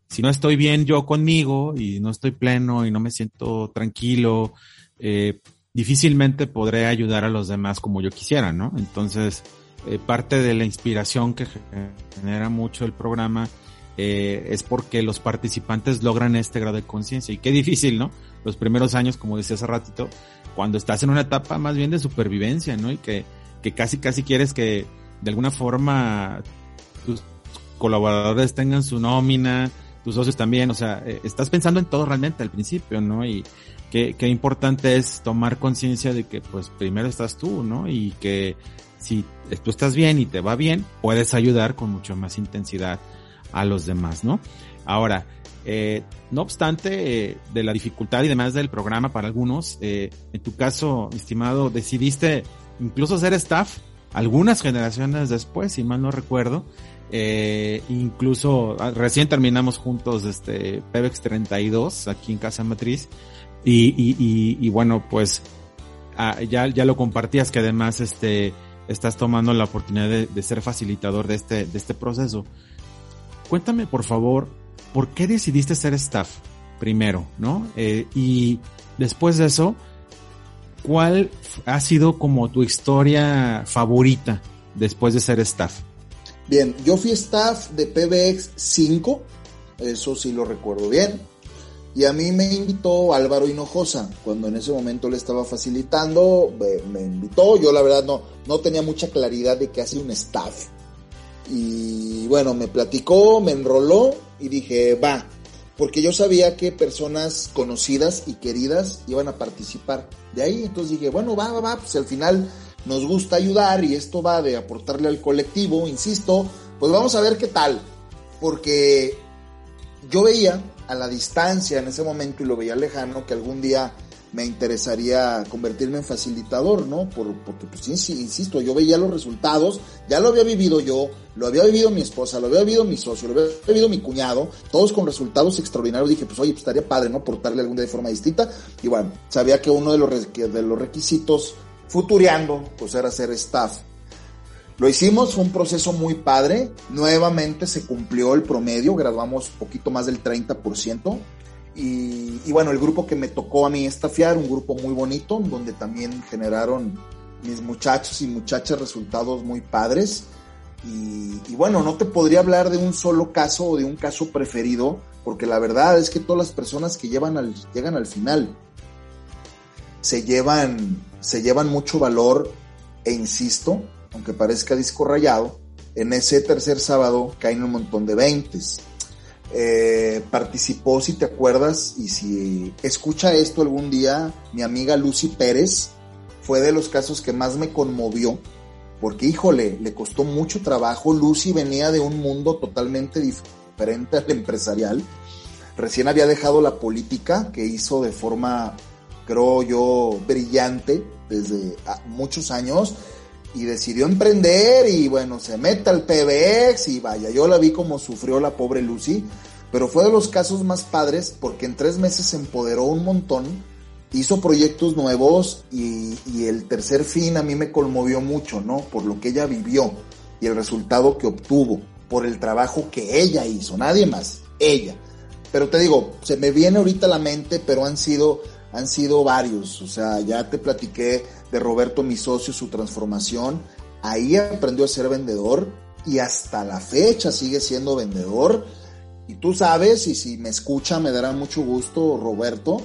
Si no estoy bien yo conmigo y no estoy pleno y no me siento tranquilo, eh, difícilmente podré ayudar a los demás como yo quisiera, ¿no? Entonces, eh, parte de la inspiración que genera mucho el programa eh, es porque los participantes logran este grado de conciencia. Y qué difícil, ¿no? Los primeros años, como decía hace ratito, cuando estás en una etapa más bien de supervivencia, ¿no? Y que, que casi, casi quieres que de alguna forma tus colaboradores tengan su nómina, tus socios también, o sea, eh, estás pensando en todo realmente al principio, ¿no? Y qué, qué importante es tomar conciencia de que pues primero estás tú, ¿no? Y que si tú estás bien y te va bien, puedes ayudar con mucho más intensidad a los demás, ¿no? Ahora, eh, no obstante eh, de la dificultad y demás del programa para algunos, eh, en tu caso, estimado, decidiste incluso ser staff algunas generaciones después, si mal no recuerdo. Eh, incluso ah, recién terminamos juntos este Pebex 32 aquí en Casa Matriz y, y, y, y bueno pues ah, ya, ya lo compartías que además este estás tomando la oportunidad de, de, ser facilitador de este, de este proceso. Cuéntame por favor ¿por qué decidiste ser staff primero, no? Eh, y después de eso, ¿cuál ha sido como tu historia favorita después de ser staff? Bien, yo fui staff de PBX 5, eso sí lo recuerdo bien, y a mí me invitó Álvaro Hinojosa, cuando en ese momento le estaba facilitando, me, invitó, yo la verdad no, no tenía mucha claridad de qué hacía un staff. Y bueno, me platicó, me enroló y dije, va, porque yo sabía que personas conocidas y queridas iban a participar de ahí. Entonces dije, bueno, va, va, va, pues al final nos gusta ayudar y esto va de aportarle al colectivo, insisto, pues vamos a ver qué tal. Porque yo veía a la distancia en ese momento y lo veía lejano que algún día me interesaría convertirme en facilitador, ¿no? Por, porque, pues, insisto, yo veía los resultados, ya lo había vivido yo, lo había vivido mi esposa, lo había vivido mi socio, lo había vivido mi cuñado, todos con resultados extraordinarios. Dije, pues, oye, pues estaría padre, ¿no? Portarle algún día de forma distinta. Y bueno, sabía que uno de los, requisitos futureando, pues, era ser staff. Lo hicimos, fue un proceso muy padre. Nuevamente se cumplió el promedio, graduamos poquito más del 30%. Y, bueno, el grupo que me tocó a mí estafiar, un grupo muy bonito, donde también generaron mis muchachos y muchachas resultados muy padres. Y, bueno, no te podría hablar de un solo caso o de un caso preferido, porque la verdad es que todas las personas que llevan al, llegan al final se llevan, se llevan mucho valor e insisto, aunque parezca disco rayado, en ese tercer sábado caen un montón de veintes eh, participó, si te acuerdas, y si escucha esto algún día, mi amiga Lucy Pérez fue de los casos que más me conmovió, porque híjole, le costó mucho trabajo. Lucy venía de un mundo totalmente diferente al empresarial. Recién había dejado la política, que hizo de forma, creo yo, brillante desde muchos años y decidió emprender y bueno, se mete al PBX y vaya, yo la vi como sufrió la pobre Lucy, pero fue de los casos más padres porque en tres meses se empoderó un montón, hizo proyectos nuevos y, y el tercer fin a mí me conmovió mucho, ¿no? Por lo que ella vivió y el resultado que obtuvo, por el trabajo que ella hizo, nadie más, ella. Pero te digo, se me viene ahorita a la mente, pero han sido han sido varios, o sea, ya te platiqué de Roberto, mi socio, su transformación, ahí aprendió a ser vendedor y hasta la fecha sigue siendo vendedor. Y tú sabes, y si me escucha me dará mucho gusto Roberto,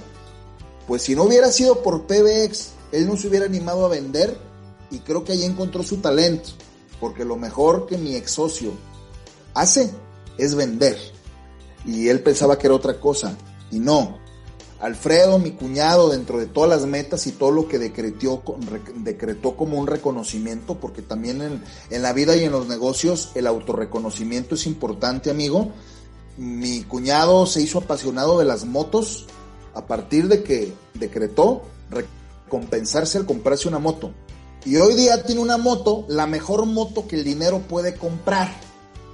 pues si no hubiera sido por PBX, él no se hubiera animado a vender y creo que ahí encontró su talento, porque lo mejor que mi ex socio hace es vender. Y él pensaba que era otra cosa, y no, Alfredo, mi cuñado, dentro de todas las metas y todo lo que decretó, decretó como un reconocimiento, porque también en, en, la vida y en los negocios el autorreconocimiento es importante, amigo. Mi cuñado se hizo apasionado de las motos a partir de que decretó recompensarse al comprarse una moto. Y hoy día tiene una moto, la mejor moto que el dinero puede comprar.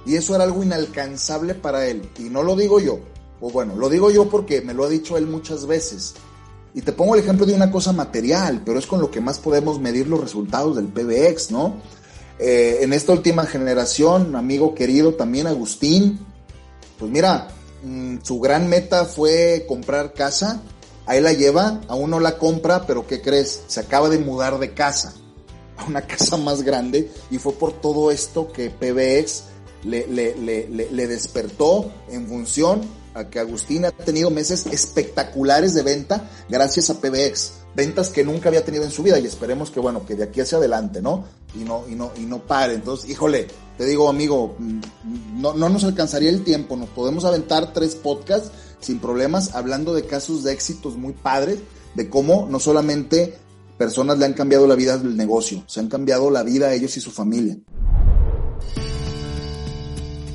Y eso era algo inalcanzable para él. Y no lo digo yo, o bueno, lo digo yo porque me lo ha dicho él muchas veces. Y te pongo el ejemplo de una cosa material, pero es con lo que más podemos medir los resultados del PBX, ¿no? Eh, en esta última generación, amigo querido también Agustín, pues mira, mm, su gran meta fue comprar casa, ahí la lleva, aún no la compra, pero ¿qué crees? Se acaba de mudar de casa (laughs) a una casa más grande y fue por todo esto que PBX le despertó en función a que Agustín ha tenido meses espectaculares de venta gracias a PBX. Ventas que nunca había tenido en su vida y esperemos que, bueno, que de aquí hacia adelante, ¿no? Y no, y no, y no pare. Entonces, híjole, te digo, amigo, no, no nos alcanzaría el tiempo, nos podemos aventar tres podcasts sin problemas hablando de casos de éxitos muy padres, de cómo no solamente personas le han cambiado la vida del negocio, se han cambiado la vida a ellos y su familia.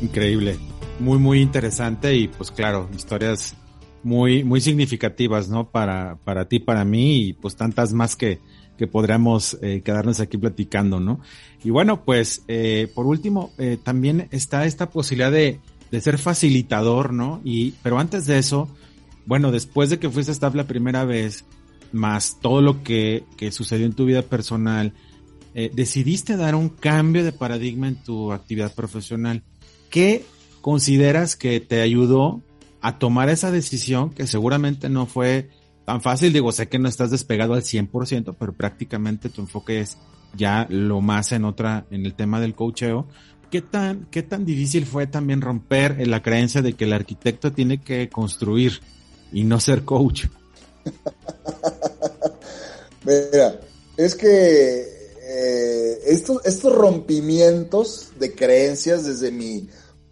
Increíble, muy, muy interesante y pues claro, historias muy, muy significativas, ¿no? Para, para ti, para mí y pues tantas más que, que podríamos eh, quedarnos aquí platicando, ¿no? Y bueno, pues eh, por último, eh, también está esta posibilidad de, de ser facilitador, ¿no? Y, pero antes de eso, bueno, después de que fuiste a staff la primera vez, más todo lo que, que sucedió en tu vida personal, eh, decidiste dar un cambio de paradigma en tu actividad profesional. ¿Qué consideras que te ayudó a tomar esa decisión que seguramente no fue tan fácil? Digo, sé que no estás despegado al 100%, pero prácticamente tu enfoque es ya lo más en otra, en el tema del coacheo. ¿Qué tan, qué tan difícil fue también romper la creencia de que el arquitecto tiene que construir y no ser coach? (laughs) Mira, es que eh, estos, estos rompimientos de creencias desde mi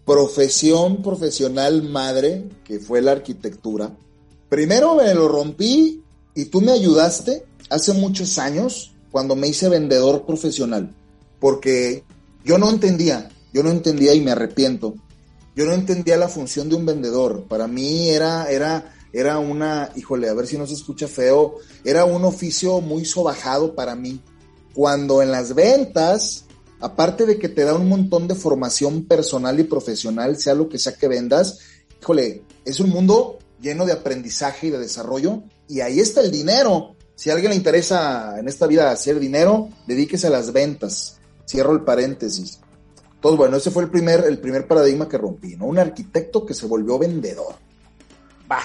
profesión profesional madre, que fue la arquitectura, primero me lo rompí y tú me ayudaste hace muchos años cuando me hice vendedor profesional, porque yo no entendía, yo no entendía y me arrepiento. Yo no entendía la función de un vendedor. Para mí era, era era una, híjole, a ver si no se escucha feo, era un oficio muy sobajado para mí. Cuando en las ventas, aparte de que te da un montón de formación personal y profesional, sea lo que sea que vendas, híjole, es un mundo lleno de aprendizaje y de desarrollo, y ahí está el dinero. Si a alguien le interesa en esta vida hacer dinero, dedíquese a las ventas. Cierro el paréntesis. Entonces, bueno, ese fue el primer, el primer paradigma que rompí, ¿no? Un arquitecto que se volvió vendedor. Va,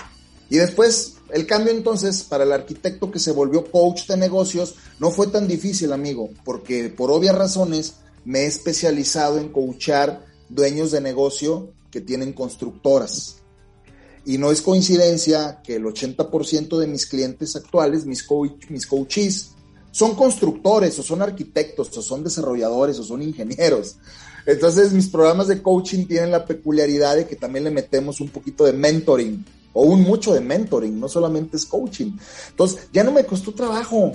y después, el cambio entonces para el arquitecto que se volvió coach de negocios no fue tan difícil, amigo, porque por obvias razones me he especializado en coachar dueños de negocio que tienen constructoras. Y no es coincidencia que el 80% de mis clientes actuales, mis, coach, coaches, son constructores o son arquitectos o son desarrolladores o son ingenieros. Entonces mis programas de coaching tienen la peculiaridad de que también le metemos un poquito de mentoring o un mucho de mentoring, no solamente es coaching. Entonces, ya no me costó trabajo.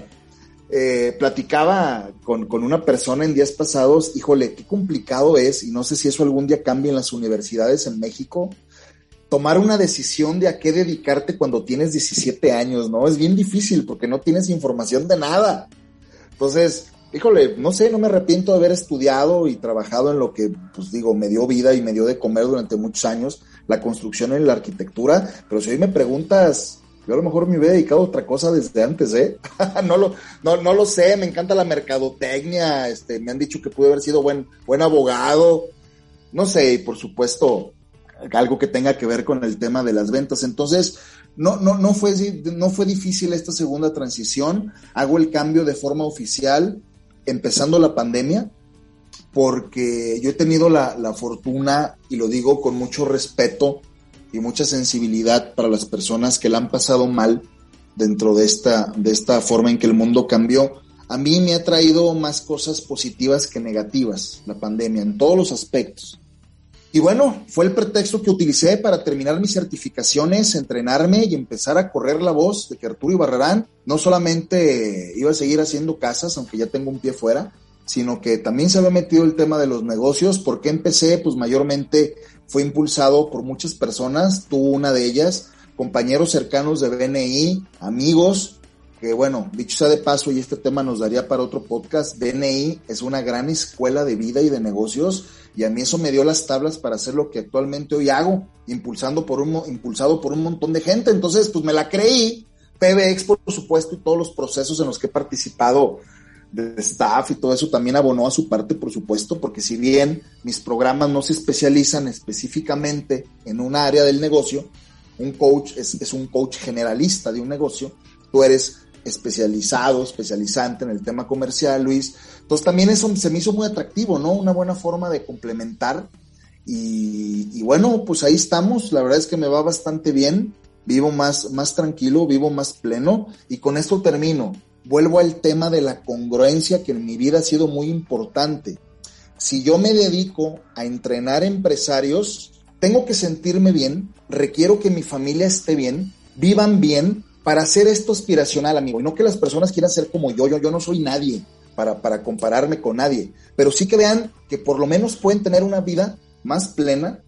Eh, platicaba con, con, una persona en días pasados, híjole, qué complicado es, y no sé si eso algún día cambia en las universidades en México, tomar una decisión de a qué dedicarte cuando tienes 17 años, ¿no? Es bien difícil porque no tienes información de nada. Entonces, híjole, no sé, no me arrepiento de haber estudiado y trabajado en lo que, pues digo, me dio vida y me dio de comer durante muchos años, la construcción y la arquitectura, pero si hoy me preguntas, yo a lo mejor me hubiera dedicado a otra cosa desde antes, ¿eh? (laughs) no, lo, no, no lo sé, me encanta la mercadotecnia, este, me han dicho que pude haber sido buen, buen abogado, no sé, y por supuesto, algo que tenga que ver con el tema de las ventas. Entonces, no, no, no, fue, no fue difícil esta segunda transición. Hago el cambio de forma oficial empezando la pandemia porque yo he tenido la, fortuna, y lo digo con mucho respeto y mucha sensibilidad para las personas que la han pasado mal dentro de esta, de esta forma en que el mundo cambió. A mí me ha traído más cosas positivas que negativas la pandemia, en todos los aspectos. Y bueno, fue el pretexto que utilicé para terminar mis certificaciones, entrenarme y empezar a correr la voz de que Arturo Ibarrarán no solamente iba a seguir haciendo casas, aunque ya tengo un pie fuera, sino que también se había metido el tema de los negocios. porque empecé? Pues mayormente fue impulsado por muchas personas, tú una de ellas, compañeros cercanos de BNI, amigos, que bueno, dicho sea de paso, y este tema nos daría para otro podcast, BNI es una gran escuela de vida y de negocios, y a mí eso me dio las tablas para hacer lo que actualmente hoy hago, impulsando por un, impulsado por un montón de gente. Entonces, pues me la creí, PBX por supuesto, y todos los procesos en los que he participado de staff y todo eso también abonó a su parte, por supuesto, porque si bien mis programas no se especializan específicamente en un área del negocio, un coach es, un coach generalista de un negocio, tú eres especializado, especializante en el tema comercial, Luis. Entonces también eso se me hizo muy atractivo, ¿no? Una buena forma de complementar. Y, y, bueno, pues ahí estamos. La verdad es que me va bastante bien. Vivo más, más tranquilo, vivo más pleno. Y con esto termino vuelvo al tema de la congruencia que en mi vida ha sido muy importante. si yo me dedico a entrenar empresarios, tengo que sentirme bien, requiero que mi familia esté bien, vivan bien, para hacer esto aspiracional, amigo. Y no que las personas quieran ser como yo, yo, yo no soy nadie para, para compararme con nadie, pero sí que vean que por lo menos pueden tener una vida más plena,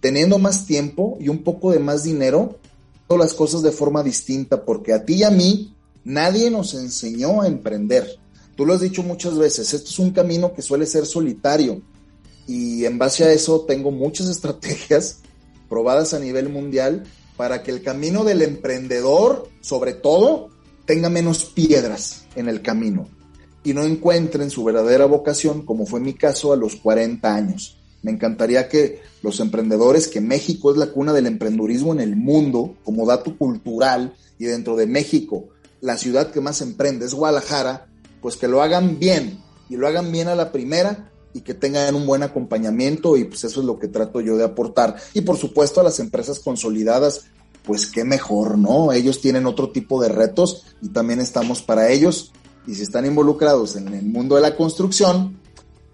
teniendo más tiempo y un poco de más dinero, las cosas de forma distinta, porque a ti y a mí nadie nos enseñó a emprender. Tú lo has dicho muchas veces, esto es un camino que suele ser solitario y en base a eso tengo muchas (laughs) estrategias probadas a nivel mundial para que el camino del emprendedor, sobre todo, tenga menos piedras en el camino y no encuentren su verdadera vocación, como fue mi caso a los 40 años. Me encantaría que los emprendedores, que México es la cuna del emprendurismo en el mundo, como dato cultural, y dentro de México, la ciudad que más emprende es Guadalajara, pues que lo hagan bien y lo hagan bien a la primera y que tengan un buen acompañamiento y pues eso es lo que trato yo de aportar. Y por supuesto a las empresas consolidadas, pues qué mejor, ¿no? Ellos tienen otro tipo de retos y también estamos para ellos. Y si están involucrados en el mundo de la construcción,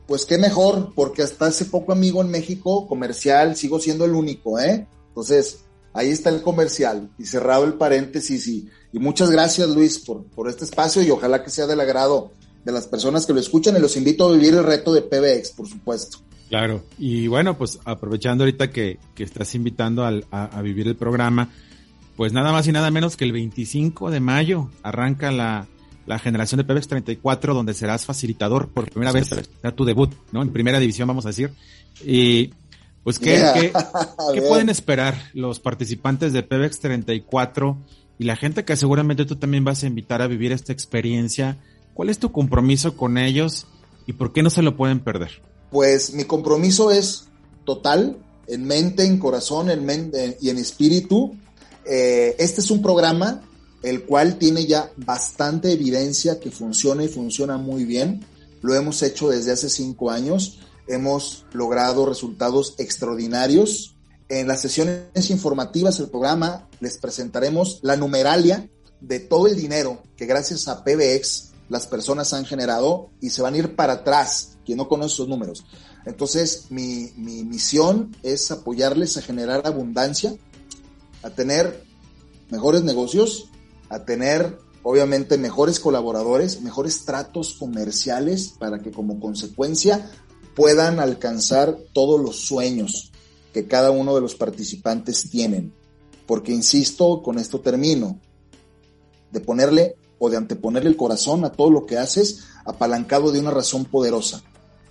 pues qué mejor, porque hasta hace poco amigo en México, comercial, sigo siendo el único, ¿eh? Entonces, ahí está el comercial y cerrado el paréntesis y, y muchas gracias Luis por, por este espacio y ojalá que sea del agrado de las personas que lo escuchan y los invito a vivir el reto de PBX, por supuesto. Claro, y bueno, pues aprovechando ahorita que, que estás invitando a, a, vivir el programa, pues nada más y nada menos que el 25 de mayo arranca la, la generación de PBX 34, donde serás facilitador por primera vez, será tu debut, ¿no? En primera división, vamos a decir. Y pues, ¿qué, ¿qué, (laughs) ¿qué pueden esperar los participantes de PBX 34 y la gente que seguramente tú también vas a invitar a vivir esta experiencia? ¿Cuál es tu compromiso con ellos y por qué no se lo pueden perder? Pues mi compromiso es total, en mente, en corazón, en mente y en espíritu. Eh, este es un programa el cual tiene ya bastante evidencia que funciona y funciona muy bien. Lo hemos hecho desde hace cinco años. Hemos logrado resultados extraordinarios. En las sesiones informativas del programa les presentaremos la numeralia de todo el dinero que gracias a PBX las personas han generado y se van a ir para atrás, quien no conoce esos números. Entonces, mi, mi misión es apoyarles a generar abundancia, a tener mejores negocios, a tener obviamente mejores colaboradores, mejores tratos comerciales para que como consecuencia puedan alcanzar todos los sueños que cada uno de los participantes tienen. Porque insisto, con esto termino, de ponerle o de anteponerle el corazón a todo lo que haces apalancado de una razón poderosa.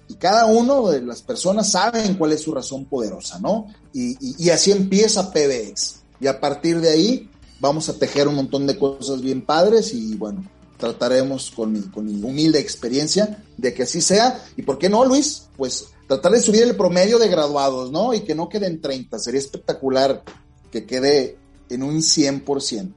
Y cada uno de las personas saben cuál es su razón poderosa, ¿no? Y, así empieza PBX. Y a partir de ahí vamos a tejer un montón de cosas bien padres y bueno, trataremos con mi, con mi humilde experiencia de que así sea. ¿Y por qué no, Luis? Pues tratar de subir el promedio de graduados, ¿no? Y que no quede en 30. Sería espectacular que quede en un 100%.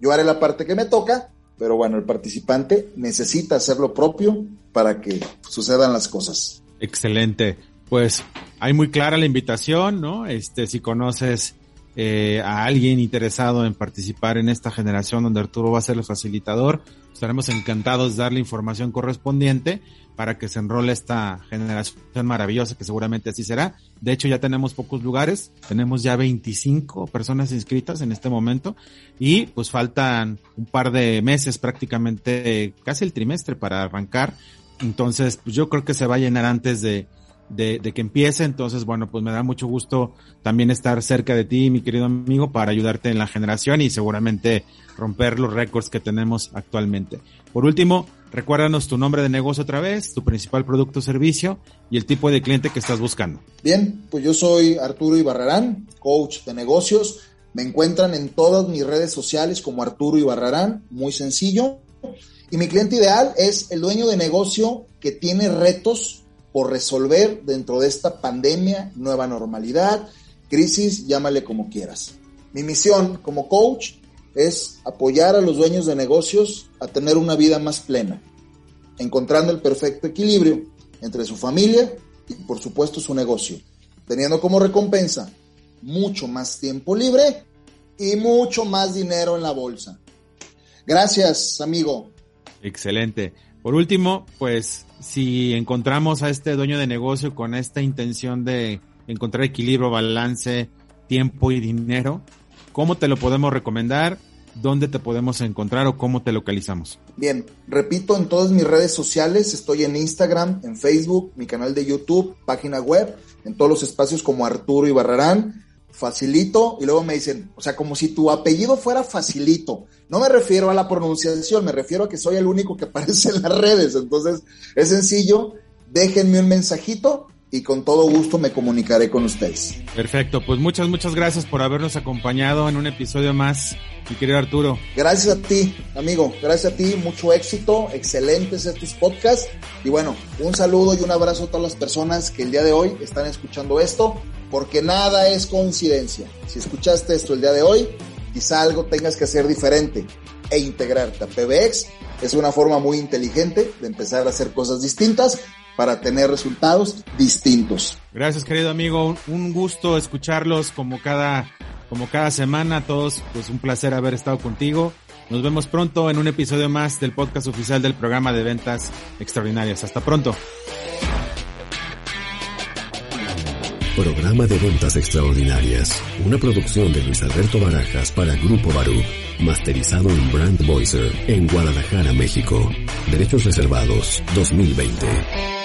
Yo haré la parte que me toca pero bueno, el participante necesita hacer lo propio para que sucedan las cosas. Excelente. Pues hay muy clara la invitación, ¿no? Este, si conoces eh, a alguien interesado en participar en esta generación donde Arturo va a ser el facilitador, estaremos encantados de darle información correspondiente para que se enrole esta generación maravillosa, que seguramente así será. De hecho, ya tenemos pocos lugares, tenemos ya 25 personas inscritas en este momento y pues faltan un par de meses prácticamente, casi el trimestre para arrancar. Entonces, pues yo creo que se va a llenar antes de, de, que empiece. Entonces, bueno, pues me da mucho gusto también estar cerca de ti, mi querido amigo, para ayudarte en la generación y seguramente romper los récords que tenemos actualmente. Por último, recuérdanos tu nombre de negocio otra vez, tu principal producto o servicio y el tipo de cliente que estás buscando. Bien, pues yo soy Arturo Ibarrarán, coach de negocios. Me encuentran en todas mis redes sociales como Arturo Ibarrarán, muy sencillo. Y mi cliente ideal es el dueño de negocio que tiene retos por resolver dentro de esta pandemia, nueva normalidad, crisis, llámale como quieras. Mi misión como coach es apoyar a los dueños de negocios a tener una vida más plena, encontrando el perfecto equilibrio entre su familia y por supuesto su negocio, teniendo como recompensa mucho más tiempo libre y mucho más dinero en la bolsa. Gracias, amigo. Excelente. Por último, pues si encontramos a este dueño de negocio con esta intención de encontrar equilibrio, balance, tiempo y dinero, ¿cómo te lo podemos recomendar? ¿Dónde te podemos encontrar o cómo te localizamos? Bien, repito, en todas mis redes sociales, estoy en Instagram, en Facebook, mi canal de YouTube, página web, en todos los espacios como Arturo Ibarrarán, facilito, y luego me dicen, o sea, como si tu apellido fuera facilito. No me refiero a la pronunciación, me refiero a que soy el único que (laughs) aparece en las redes. Entonces, es sencillo, déjenme un mensajito y con todo gusto me comunicaré con ustedes. Perfecto, pues muchas, muchas gracias por habernos acompañado en un episodio más, mi querido Arturo. Gracias a ti, amigo, gracias a ti, mucho éxito, excelentes estos podcasts y bueno, un saludo y un abrazo a todas las personas que el día de hoy están escuchando esto, porque nada es coincidencia. Si escuchaste esto el día de hoy, quizá algo tengas que hacer diferente e integrarte a PBX. Es una forma muy inteligente de empezar a hacer cosas distintas para tener resultados distintos. Gracias, querido amigo. Un gusto escucharlos como cada, como cada semana. todos, pues un placer haber estado contigo. Nos vemos pronto en un episodio más del podcast oficial del programa de ventas extraordinarias. Hasta pronto. Programa de Ventas Extraordinarias, una producción de Luis Alberto Barajas para Grupo Barú, masterizado en Brand Voicer en Guadalajara, México. Derechos reservados 2020.